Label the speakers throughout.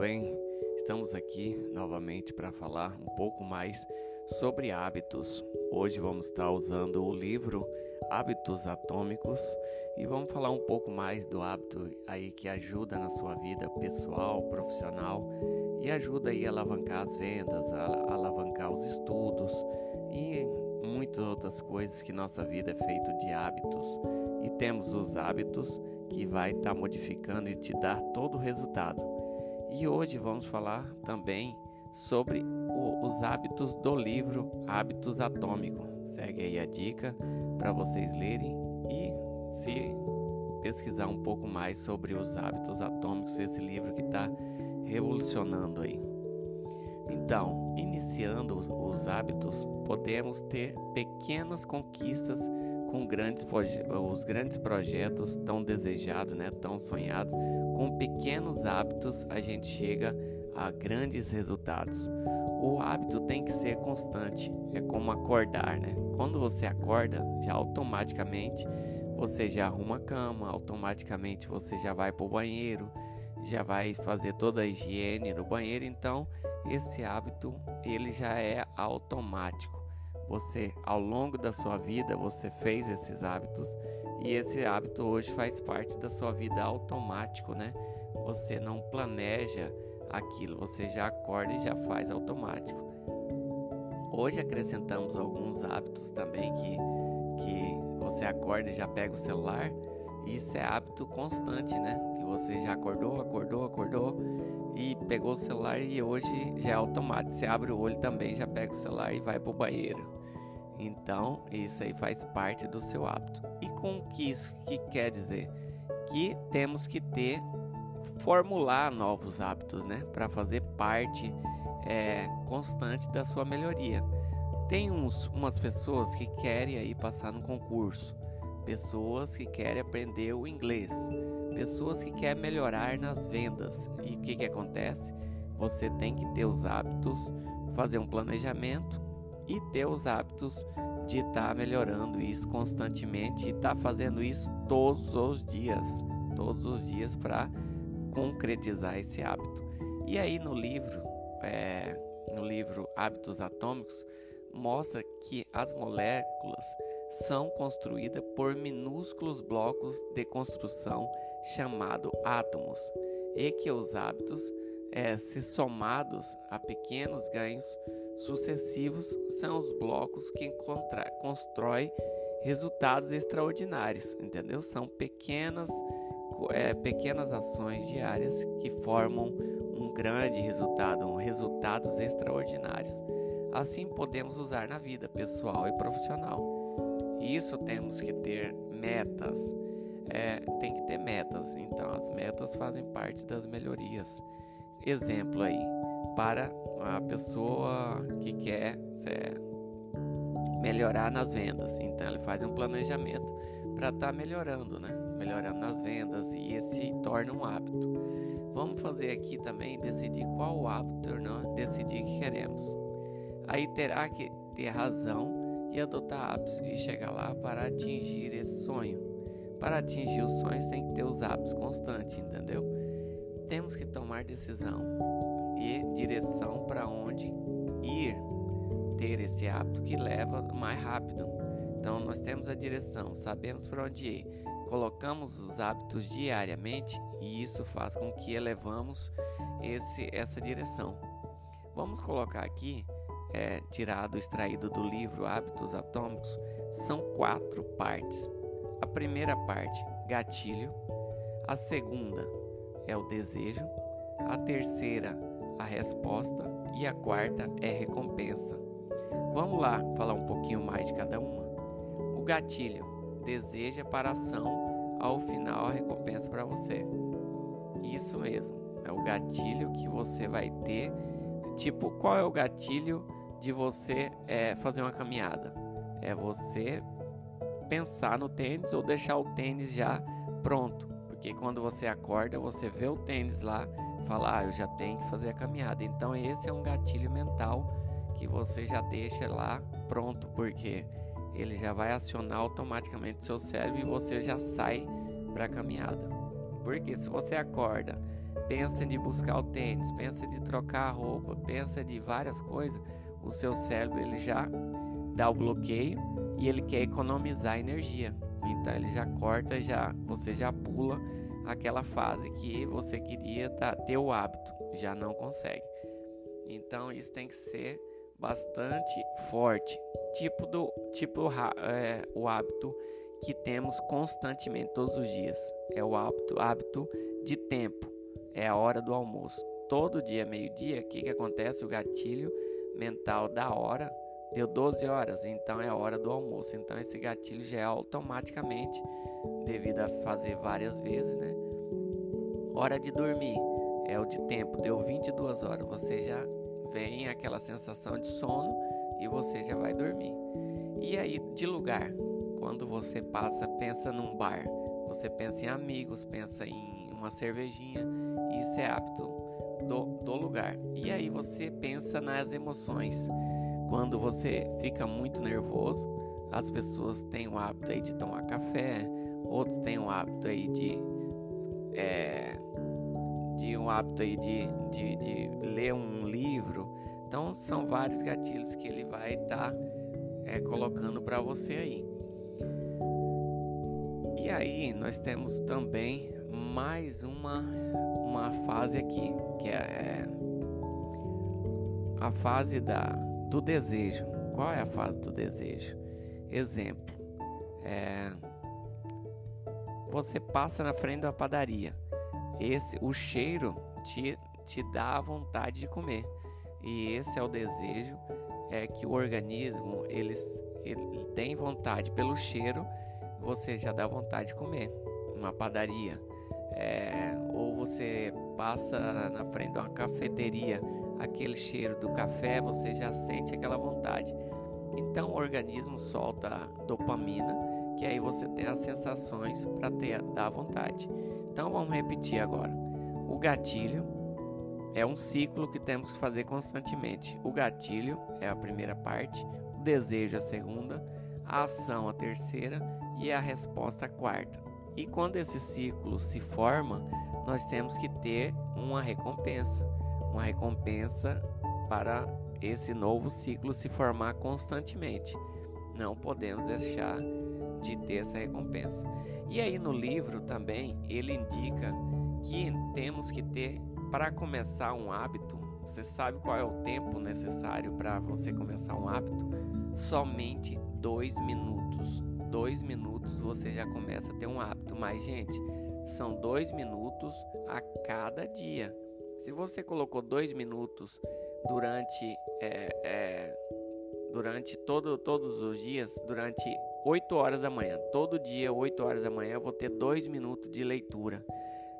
Speaker 1: bem? Estamos aqui novamente para falar um pouco mais sobre hábitos. Hoje vamos estar usando o livro Hábitos Atômicos e vamos falar um pouco mais do hábito aí que ajuda na sua vida pessoal, profissional e ajuda aí a alavancar as vendas, a alavancar os estudos e muitas outras coisas que nossa vida é feita de hábitos e temos os hábitos que vai estar tá modificando e te dar todo o resultado. E hoje vamos falar também sobre o, os hábitos do livro Hábitos Atômicos. Segue aí a dica para vocês lerem e se pesquisar um pouco mais sobre os hábitos atômicos, esse livro que está revolucionando aí. Então, iniciando os hábitos, podemos ter pequenas conquistas com grandes os grandes projetos tão desejados, né, tão sonhados, com pequenos hábitos a gente chega a grandes resultados. O hábito tem que ser constante, é como acordar, né? Quando você acorda, já automaticamente você já arruma a cama, automaticamente você já vai para o banheiro, já vai fazer toda a higiene no banheiro, então esse hábito ele já é automático. Você, ao longo da sua vida, você fez esses hábitos e esse hábito hoje faz parte da sua vida automático, né? Você não planeja aquilo, você já acorda e já faz automático. Hoje acrescentamos alguns hábitos também que, que você acorda e já pega o celular. Isso é hábito constante, né? Que você já acordou, acordou, acordou e pegou o celular e hoje já é automático. Você abre o olho também, já pega o celular e vai para o banheiro. Então, isso aí faz parte do seu hábito. E com que isso que quer dizer? Que temos que ter formular novos hábitos, né, para fazer parte é, constante da sua melhoria. Tem uns, umas pessoas que querem aí passar no concurso, pessoas que querem aprender o inglês, pessoas que querem melhorar nas vendas. E o que, que acontece? Você tem que ter os hábitos, fazer um planejamento e ter os hábitos de estar tá melhorando isso constantemente e estar tá fazendo isso todos os dias, todos os dias para concretizar esse hábito. E aí no livro, é, no livro Hábitos Atômicos, mostra que as moléculas são construídas por minúsculos blocos de construção chamado átomos e que os hábitos, é, se somados a pequenos ganhos, sucessivos são os blocos que constrói resultados extraordinários, entendeu? São pequenas, é, pequenas ações diárias que formam um grande resultado, um resultados extraordinários. Assim podemos usar na vida pessoal e profissional. Isso temos que ter metas. É, tem que ter metas. Então as metas fazem parte das melhorias. Exemplo aí para a pessoa que quer é, melhorar nas vendas. Então ele faz um planejamento para estar tá melhorando, né? Melhorando nas vendas e esse torna um hábito. Vamos fazer aqui também decidir qual hábito né? decidir que queremos. Aí terá que ter razão e adotar hábitos e chegar lá para atingir esse sonho. Para atingir os sonhos tem que ter os hábitos constantes, entendeu? Temos que tomar decisão e direção para onde ir, ter esse hábito que leva mais rápido. Então nós temos a direção, sabemos para onde ir, colocamos os hábitos diariamente e isso faz com que elevamos esse, essa direção. Vamos colocar aqui, é, tirado, extraído do livro Hábitos Atômicos, são quatro partes. A primeira parte, gatilho. A segunda é o desejo. A terceira, a resposta e a quarta é recompensa. Vamos lá falar um pouquinho mais de cada uma. O gatilho deseja para ação, ao final a recompensa para você. Isso mesmo, é o gatilho que você vai ter. Tipo, qual é o gatilho de você é, fazer uma caminhada? É você pensar no tênis ou deixar o tênis já pronto. Porque quando você acorda, você vê o tênis lá fala, ah, eu já tenho que fazer a caminhada. Então esse é um gatilho mental que você já deixa lá pronto, porque ele já vai acionar automaticamente o seu cérebro e você já sai para a caminhada. Porque se você acorda, pensa de buscar o tênis, pensa de trocar a roupa, pensa de várias coisas, o seu cérebro ele já dá o bloqueio e ele quer economizar energia. Então ele já corta, já você já pula aquela fase que você queria ter o hábito, já não consegue. Então isso tem que ser bastante forte, tipo do tipo é, o hábito que temos constantemente todos os dias. É o hábito, hábito de tempo. É a hora do almoço. Todo dia, meio-dia, o que, que acontece? O gatilho mental da hora deu 12 horas, então é hora do almoço. Então esse gatilho já é automaticamente, devido a fazer várias vezes, né? Hora de dormir é o de tempo, deu 22 horas, você já vem aquela sensação de sono e você já vai dormir. E aí de lugar, quando você passa, pensa num bar, você pensa em amigos, pensa em uma cervejinha, isso é hábito do, do lugar. E aí você pensa nas emoções. Quando você fica muito nervoso, as pessoas têm o hábito aí de tomar café, outros têm o hábito aí de é, de um hábito aí de, de, de, ler um livro. Então são vários gatilhos que ele vai estar tá, é, colocando para você aí. E aí nós temos também mais uma, uma fase aqui, que é, a fase da, do desejo. Qual é a fase do desejo? Exemplo, é, você passa na frente da padaria. Esse, o cheiro te, te dá vontade de comer. E esse é o desejo é que o organismo ele, ele tem vontade pelo cheiro você já dá vontade de comer. Uma padaria. É, ou você passa na frente de uma cafeteria, aquele cheiro do café, você já sente aquela vontade. Então o organismo solta dopamina, que aí você tem as sensações para ter dar vontade. Então vamos repetir agora. O gatilho é um ciclo que temos que fazer constantemente. O gatilho é a primeira parte, o desejo a segunda, a ação a terceira e a resposta quarta. E quando esse ciclo se forma, nós temos que ter uma recompensa, uma recompensa para esse novo ciclo se formar constantemente. Não podemos deixar de ter essa recompensa. E aí no livro também ele indica que temos que ter para começar um hábito. Você sabe qual é o tempo necessário para você começar um hábito? Somente dois minutos dois minutos você já começa a ter um hábito. Mas, gente, são dois minutos a cada dia. Se você colocou dois minutos durante é, é, durante todo, todos os dias, durante 8 horas da manhã, todo dia, 8 horas da manhã, eu vou ter dois minutos de leitura.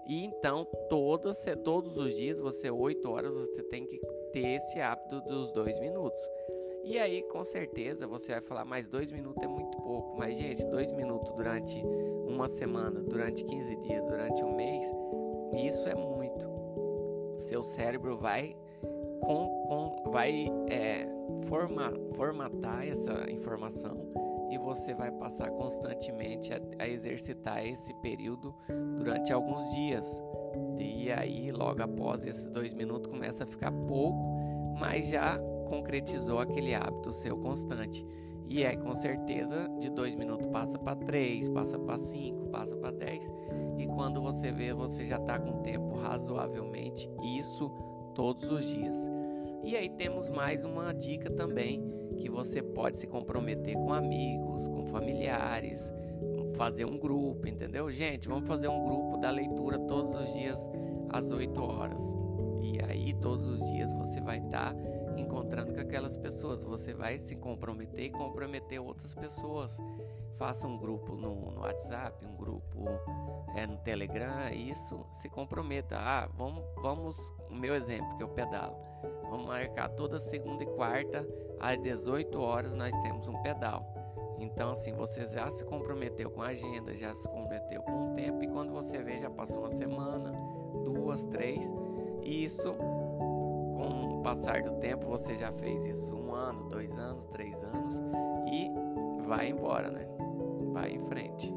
Speaker 1: E então, todos, todos os dias, você 8 horas, você tem que ter esse hábito dos dois minutos. E aí, com certeza, você vai falar, mais dois minutos é muito pouco. Mas, gente, dois minutos durante uma semana, durante 15 dias, durante um mês, isso é muito. Seu cérebro vai, com, com, vai é, forma, formatar essa informação e você vai passar constantemente a, a exercitar esse período durante alguns dias. E aí, logo após esses dois minutos, começa a ficar pouco, mas já concretizou aquele hábito seu constante. E é com certeza de dois minutos passa para três, passa para cinco, passa para dez. E quando você vê, você já está com tempo razoavelmente isso todos os dias. E aí temos mais uma dica também que você pode se comprometer com amigos, com familiares, fazer um grupo, entendeu? Gente, vamos fazer um grupo da leitura todos os dias às 8 horas. E aí todos os dias você vai estar tá encontrando com aquelas pessoas. Você vai se comprometer e comprometer outras pessoas. Faça um grupo no, no WhatsApp, um grupo é, no Telegram, isso se comprometa. Ah, vamos, vamos, o meu exemplo que eu pedalo. Vamos marcar toda segunda e quarta às 18 horas nós temos um pedal. Então, assim, você já se comprometeu com a agenda, já se comprometeu com o tempo, e quando você vê, já passou uma semana, duas, três, e isso passar do tempo, você já fez isso um ano, dois anos, três anos e vai embora, né? Vai em frente.